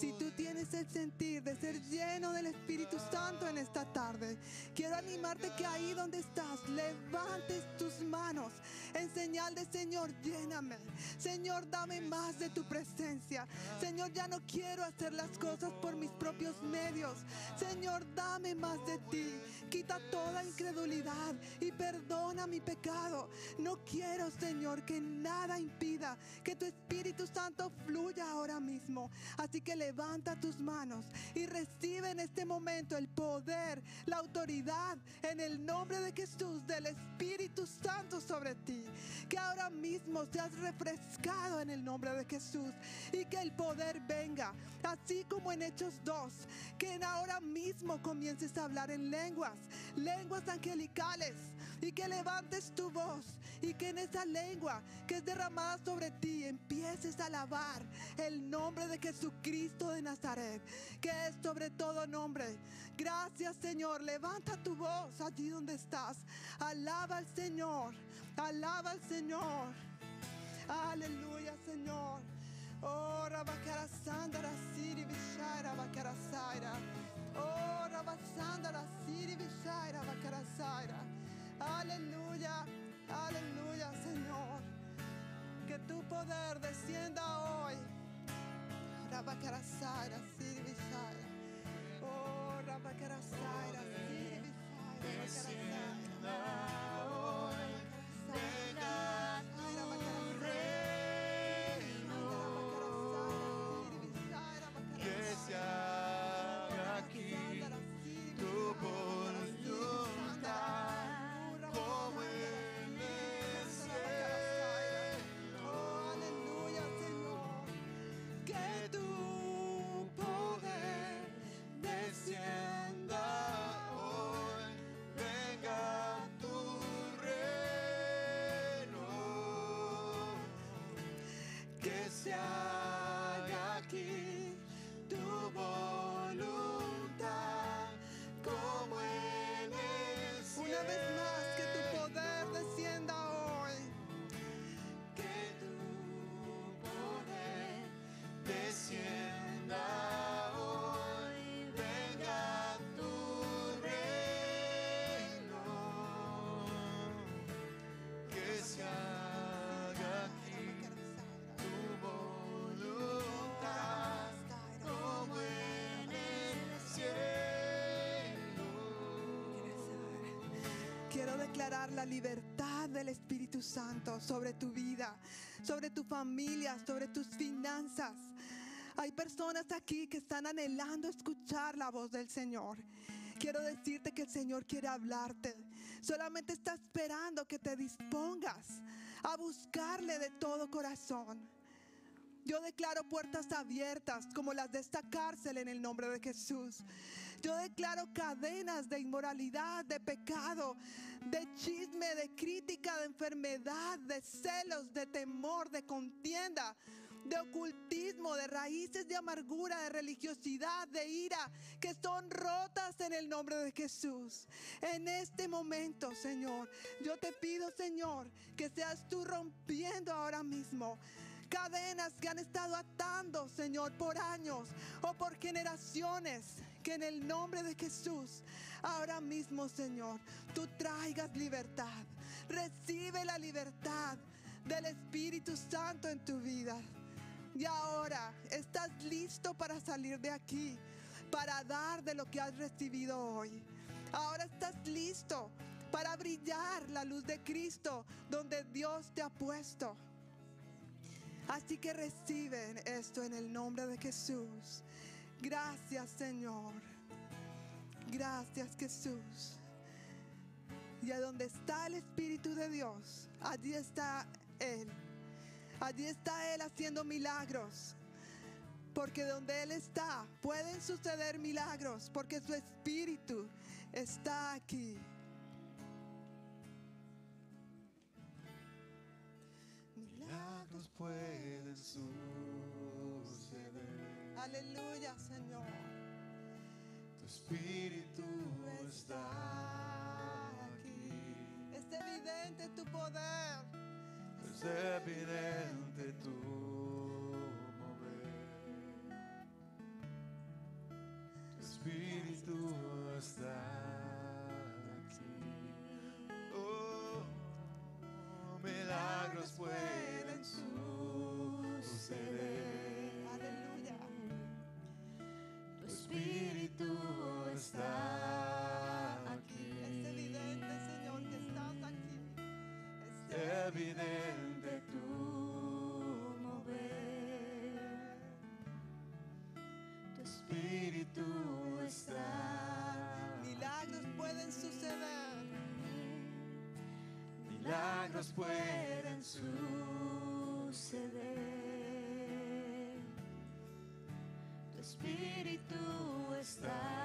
S2: si tú tienes el sentir de ser lleno del Espíritu Santo en esta tarde, quiero animarte que ahí donde estás, levantes tus manos en señal de Señor, lléname. Señor, dame más de tu presencia. Señor, ya no quiero hacer las cosas por mis propios medios. Señor, dame más de ti. Quita toda incredulidad y perdona mi pecado. No quiero, Señor, que nada impida que tu Espíritu Santo fluya ahora mismo. Así que levanta tus manos y recibe en este momento el poder, la autoridad en el nombre de Jesús del Espíritu Santo sobre ti. Que ahora mismo seas refrescado en el nombre de Jesús y que el poder venga, así como en Hechos 2, que ahora mismo comiences a hablar en lenguas, lenguas angelicales y que levantes tu voz y que en esa lengua que es derramada sobre ti empieces a alabar el nombre de Jesucristo de Nazaret, que es sobre todo nombre. Gracias Señor, levanta tu voz allí donde estás. Alaba al Señor, alaba al Señor. Aleluya Señor. Oh, Rabakara Sandara Siri Vishara Bakara Saira. Oh, Rabasandara Siri Vishara Bakara Saira. Aleluya, aleluya Señor. Que tu poder descienda hoy. Rabakara Saira Siri Vishara. Oh, Rabakara Saira Siri Vishara.
S3: Descienda
S2: declarar la libertad del Espíritu Santo sobre tu vida, sobre tu familia, sobre tus finanzas. Hay personas aquí que están anhelando escuchar la voz del Señor. Quiero decirte que el Señor quiere hablarte. Solamente está esperando que te dispongas a buscarle de todo corazón. Yo declaro puertas abiertas como las de esta cárcel en el nombre de Jesús. Yo declaro cadenas de inmoralidad, de pecado, de chisme, de crítica, de enfermedad, de celos, de temor, de contienda, de ocultismo, de raíces de amargura, de religiosidad, de ira, que son rotas en el nombre de Jesús. En este momento, Señor, yo te pido, Señor, que seas tú rompiendo ahora mismo cadenas que han estado atando, Señor, por años o por generaciones. Que en el nombre de Jesús, ahora mismo, Señor, tú traigas libertad. Recibe la libertad del Espíritu Santo en tu vida. Y ahora estás listo para salir de aquí, para dar de lo que has recibido hoy. Ahora estás listo para brillar la luz de Cristo donde Dios te ha puesto. Así que reciben esto en el nombre de Jesús. Gracias Señor. Gracias Jesús. Y a donde está el Espíritu de Dios, allí está Él. Allí está Él haciendo milagros. Porque donde Él está pueden suceder milagros. Porque su Espíritu está aquí.
S3: Pueden suceder.
S2: Aleluya Señor.
S3: Tu espíritu está aquí.
S2: Es evidente tu poder.
S3: Es evidente tu mover. Tu espíritu está aquí. Oh, milagros pueden suceder.
S2: Milagros pueden suceder.
S3: Tu espíritu está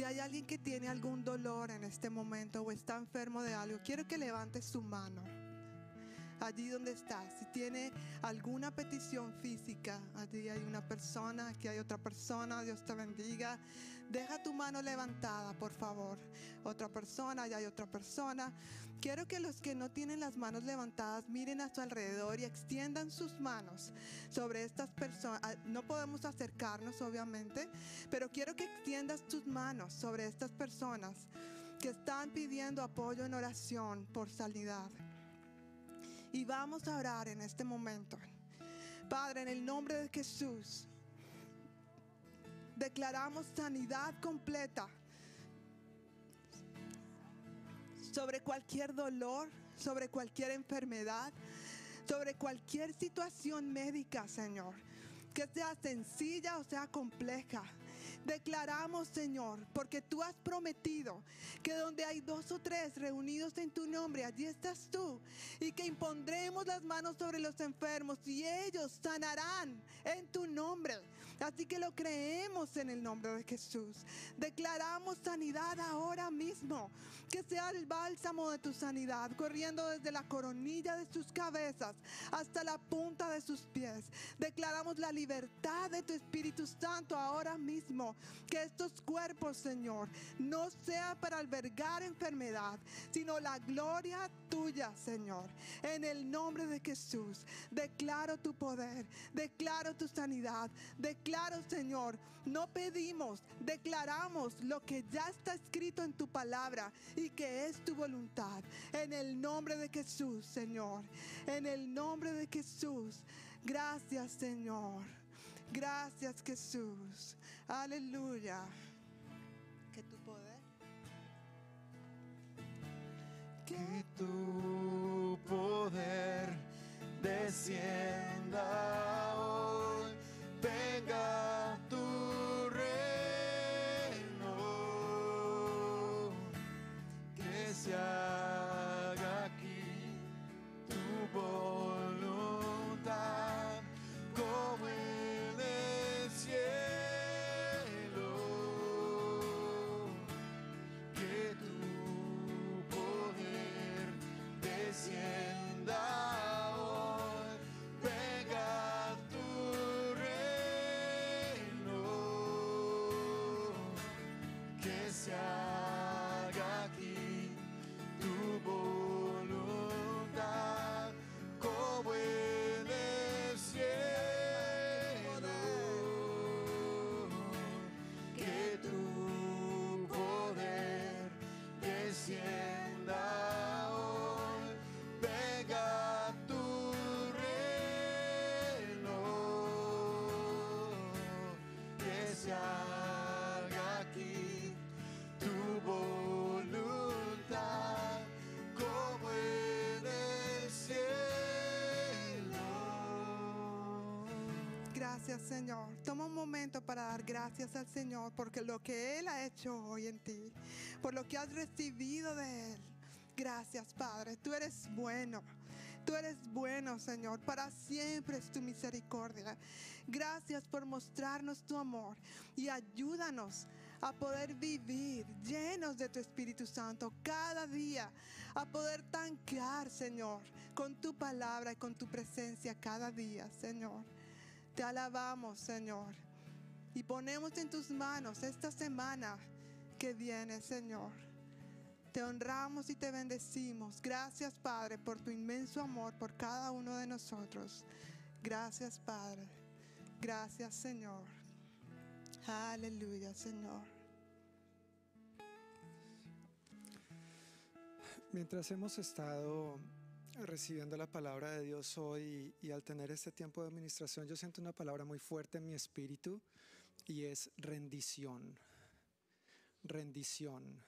S2: Si hay alguien que tiene algún dolor en este momento o está enfermo de algo, quiero que levante su mano. Allí donde está, si tiene alguna petición física, allí hay una persona, aquí hay otra persona, Dios te bendiga. Deja tu mano levantada, por favor. Otra persona, allá hay otra persona. Quiero que los que no tienen las manos levantadas miren a su alrededor y extiendan sus manos sobre estas personas. Ah, No podemos acercarnos, obviamente, pero quiero que extiendas tus manos sobre estas personas que están pidiendo apoyo en oración por sanidad. Y vamos a orar en este momento. Padre, en el nombre de Jesús, declaramos sanidad completa sobre cualquier dolor, sobre cualquier enfermedad, sobre cualquier situación médica, Señor, que sea sencilla o sea compleja. Declaramos, Señor, porque tú has prometido que donde hay dos o tres reunidos en tu nombre, allí estás tú. Y que impondremos las manos sobre los enfermos y ellos sanarán en tu nombre. Así que lo creemos en el nombre de Jesús. Declaramos sanidad ahora mismo. Que sea el bálsamo de tu sanidad, corriendo desde la coronilla de sus cabezas hasta la punta de sus pies. Declaramos la libertad de tu Espíritu Santo ahora mismo. Que estos cuerpos, Señor, no sea para albergar enfermedad, sino la gloria tuya, Señor. En el nombre de Jesús, declaro tu poder, declaro tu sanidad, declaro, Señor, no pedimos, declaramos lo que ya está escrito en tu palabra y que es tu voluntad. En el nombre de Jesús, Señor. En el nombre de Jesús. Gracias, Señor. Gracias, Jesús. Aleluya. Que tu poder.
S3: Que tu poder descienda descienda haga aquí tu voluntad como en el cielo.
S2: Gracias, Señor. Toma un momento para dar gracias al Señor porque lo que Él ha hecho hoy en ti, por lo que has recibido de Él. Gracias, Padre. Tú eres bueno. Tú eres bueno, Señor. Para siempre es tu misericordia. Gracias por mostrarnos tu amor y ayúdanos a poder vivir llenos de tu Espíritu Santo cada día, a poder tanquear, Señor, con tu palabra y con tu presencia cada día, Señor. Te alabamos, Señor. Y ponemos en tus manos esta semana que viene, Señor. Te honramos y te bendecimos. Gracias, Padre, por tu inmenso amor por cada uno de nosotros. Gracias, Padre. Gracias, Señor. Aleluya, Señor.
S4: Mientras hemos estado recibiendo la palabra de Dios hoy y, al tener este tiempo de administración, yo siento una palabra muy fuerte en mi espíritu y es rendición. Rendición.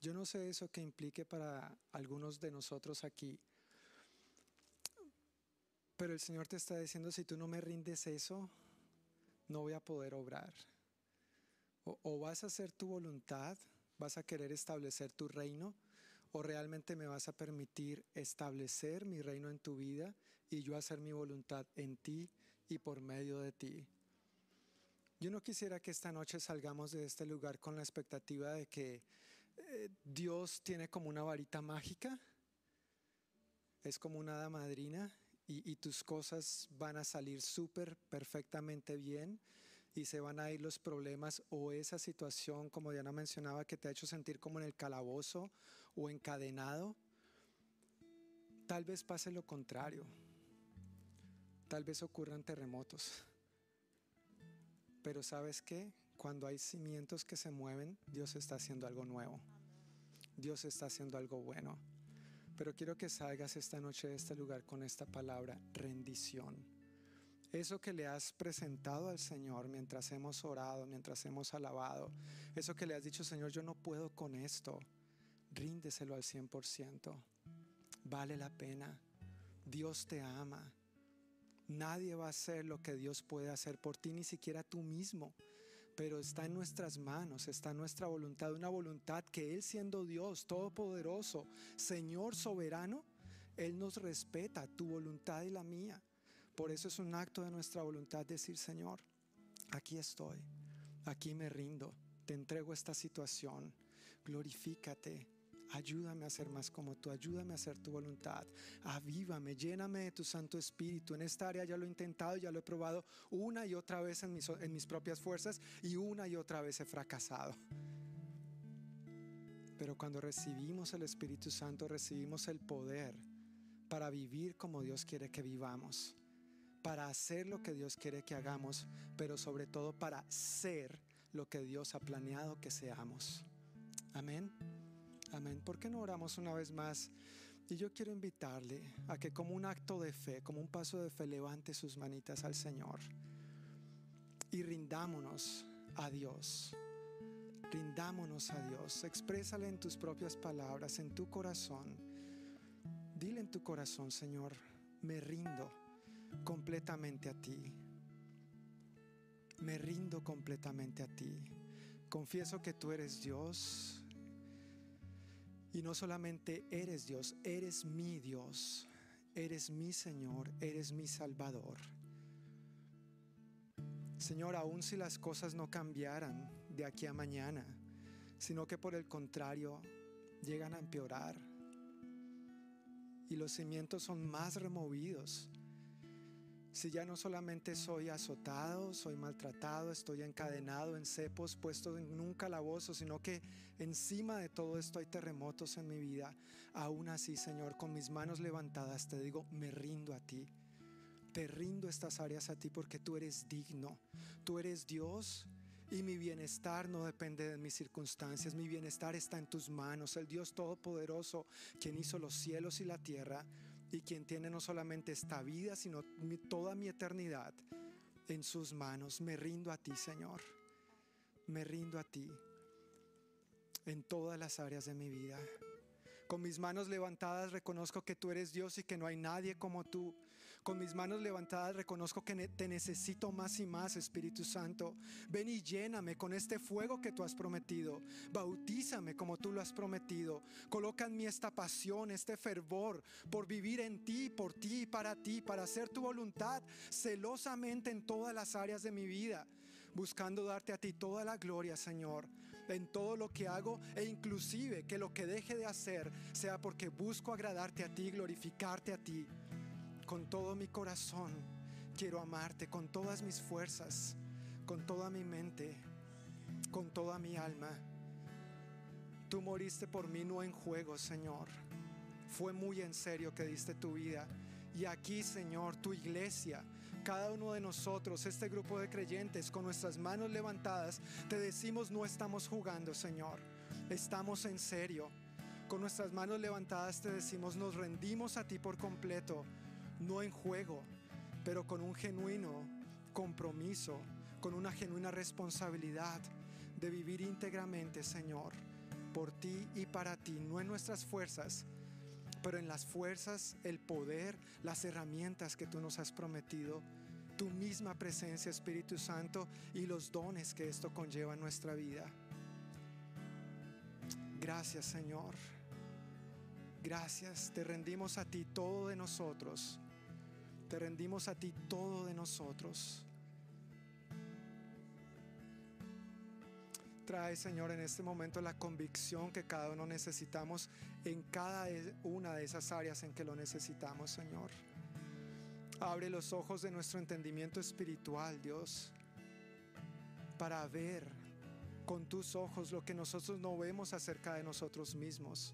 S4: Yo no sé eso que implique para algunos de nosotros aquí, pero el Señor te está diciendo, si tú no me rindes eso, no voy a poder obrar. O, vas a hacer tu voluntad, vas a querer establecer tu reino, o realmente me vas a permitir establecer mi reino en tu vida y yo hacer mi voluntad en ti y por medio de ti. Yo no quisiera que esta noche salgamos de este lugar con la expectativa de que eh, Dios tiene como una varita mágica, es como una hada madrina y, tus cosas van a salir súper perfectamente bien y se van a ir los problemas o esa situación, como Diana mencionaba, que te ha hecho sentir como en el calabozo o encadenado, tal vez pase lo contrario. Tal vez ocurran terremotos. Pero sabes qué? Cuando hay cimientos que se mueven, Dios está haciendo algo nuevo. Dios está haciendo algo bueno. Pero quiero que salgas esta noche de este lugar con esta palabra, rendición. Eso que le has presentado al Señor mientras hemos orado, mientras hemos alabado, eso que le has dicho, Señor, yo no puedo con esto, ríndeselo al 100%. Vale la pena. Dios te ama. Nadie va a hacer lo que Dios puede hacer por ti, ni siquiera tú mismo. Pero está en nuestras manos, está en nuestra voluntad, una voluntad que Él siendo Dios todopoderoso, Señor soberano, Él nos respeta, tu voluntad y la mía. Por eso es un acto de nuestra voluntad decir, Señor, aquí estoy, aquí me rindo, te entrego esta situación, glorifícate, Ayúdame a ser más como tú, ayúdame a hacer tu voluntad. Avívame, lléname de tu Santo Espíritu. En esta área ya lo he intentado, ya lo he probado una y otra vez en mis, en mis propias fuerzas y una y otra vez he fracasado. Pero cuando recibimos el Espíritu Santo, recibimos el poder para vivir como Dios quiere que vivamos, para hacer lo que Dios quiere que hagamos, pero sobre todo para ser lo que Dios ha planeado que seamos. Amén. Amén. ¿Por qué no oramos una vez más? Y yo quiero invitarle a que como un acto de fe, como un paso de fe, levante sus manitas al Señor y rindámonos a Dios. Rindámonos a Dios. Exprésale en tus propias palabras, en tu corazón. Dile en tu corazón, Señor, me rindo completamente a ti. Me rindo completamente a ti. Confieso que tú eres Dios y no solamente eres Dios, eres mi Dios, eres mi Señor, eres mi Salvador. Señor, aun si las cosas no cambiaran de aquí a mañana, sino que por el contrario llegan a empeorar y los cimientos son más removidos, si ya no solamente soy azotado, soy maltratado, estoy encadenado en cepos, puesto en un calabozo, sino que encima de todo esto hay terremotos en mi vida, aún así, Señor, con mis manos levantadas te digo, me rindo a ti. Te rindo estas áreas a ti porque tú eres digno. Tú eres Dios y mi bienestar no depende de mis circunstancias. Mi bienestar está en tus manos. El Dios Todopoderoso, quien hizo los cielos y la tierra, y quien tiene no solamente esta vida, sino toda mi eternidad en sus manos. Me rindo a ti, Señor. Me rindo a ti en todas las áreas de mi vida. Con mis manos levantadas reconozco que tú eres Dios y que no hay nadie como tú. Con mis manos levantadas reconozco que te necesito más y más, Espíritu Santo. Ven y lléname con este fuego que tú has prometido. Bautízame como tú lo has prometido. Coloca en mí esta pasión, este fervor por vivir en ti, por ti y para ti, para hacer tu voluntad celosamente en todas las áreas de mi vida, buscando darte a ti toda la gloria, Señor en todo lo que hago e inclusive que lo que deje de hacer sea porque busco agradarte a ti, glorificarte a ti con todo mi corazón quiero amarte, con todas mis fuerzas, con toda mi mente, con toda mi alma. Tú moriste por mí no en juego, Señor. Fue muy en serio que diste tu vida. Y aquí, Señor, tu iglesia, cada uno de nosotros, este grupo de creyentes, con nuestras manos levantadas, te decimos no estamos jugando, Señor. Estamos en serio. Con nuestras manos levantadas te decimos nos rendimos a ti por completo no en juego, pero con un genuino compromiso, con una genuina responsabilidad de vivir íntegramente, Señor, por ti y para ti, no en nuestras fuerzas, pero en las fuerzas, el poder, las herramientas que tú nos has prometido, tu misma presencia, Espíritu Santo, y los dones que esto conlleva en nuestra vida. Gracias, Señor. Gracias, te rendimos a ti todo de nosotros. Te rendimos a ti todo de nosotros. Trae, Señor, en este momento la convicción que cada uno necesitamos en cada e, una de esas áreas en que lo necesitamos, Señor. Abre los ojos de nuestro entendimiento espiritual, Dios, para ver con tus ojos lo que nosotros no vemos acerca de nosotros mismos.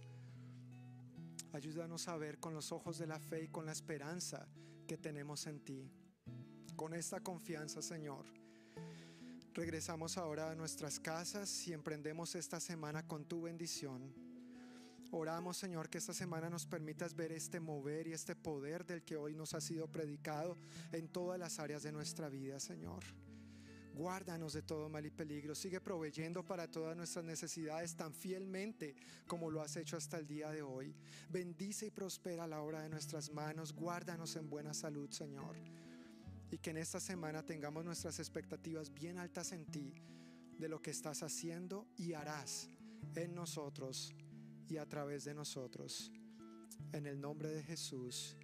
S4: Ayúdanos a ver con los ojos de la fe y con la esperanza que tenemos en ti. Con esta confianza, Señor, regresamos ahora a nuestras casas y emprendemos esta semana con tu bendición. Oramos, Señor, que esta semana nos permitas ver este mover y este poder del que hoy nos ha sido predicado en todas las áreas de nuestra vida, Señor. Guárdanos de todo mal y peligro. Sigue proveyendo para todas nuestras necesidades tan fielmente como lo has hecho hasta el día de hoy. Bendice y prospera la obra de nuestras manos. Guárdanos en buena salud, Señor. Y que en esta semana tengamos nuestras expectativas bien altas en ti de lo que estás haciendo y harás en nosotros y a través de nosotros. En el nombre de Jesús.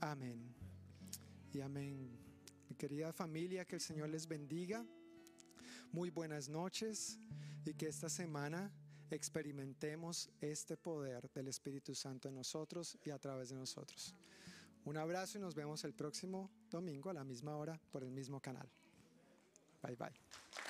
S4: Amén. Y amén. Querida familia, que el Señor les bendiga. Muy buenas noches y que esta semana experimentemos este poder del Espíritu Santo en nosotros y a través de nosotros. Un abrazo y nos vemos el próximo domingo a la misma hora por el mismo canal. Bye bye.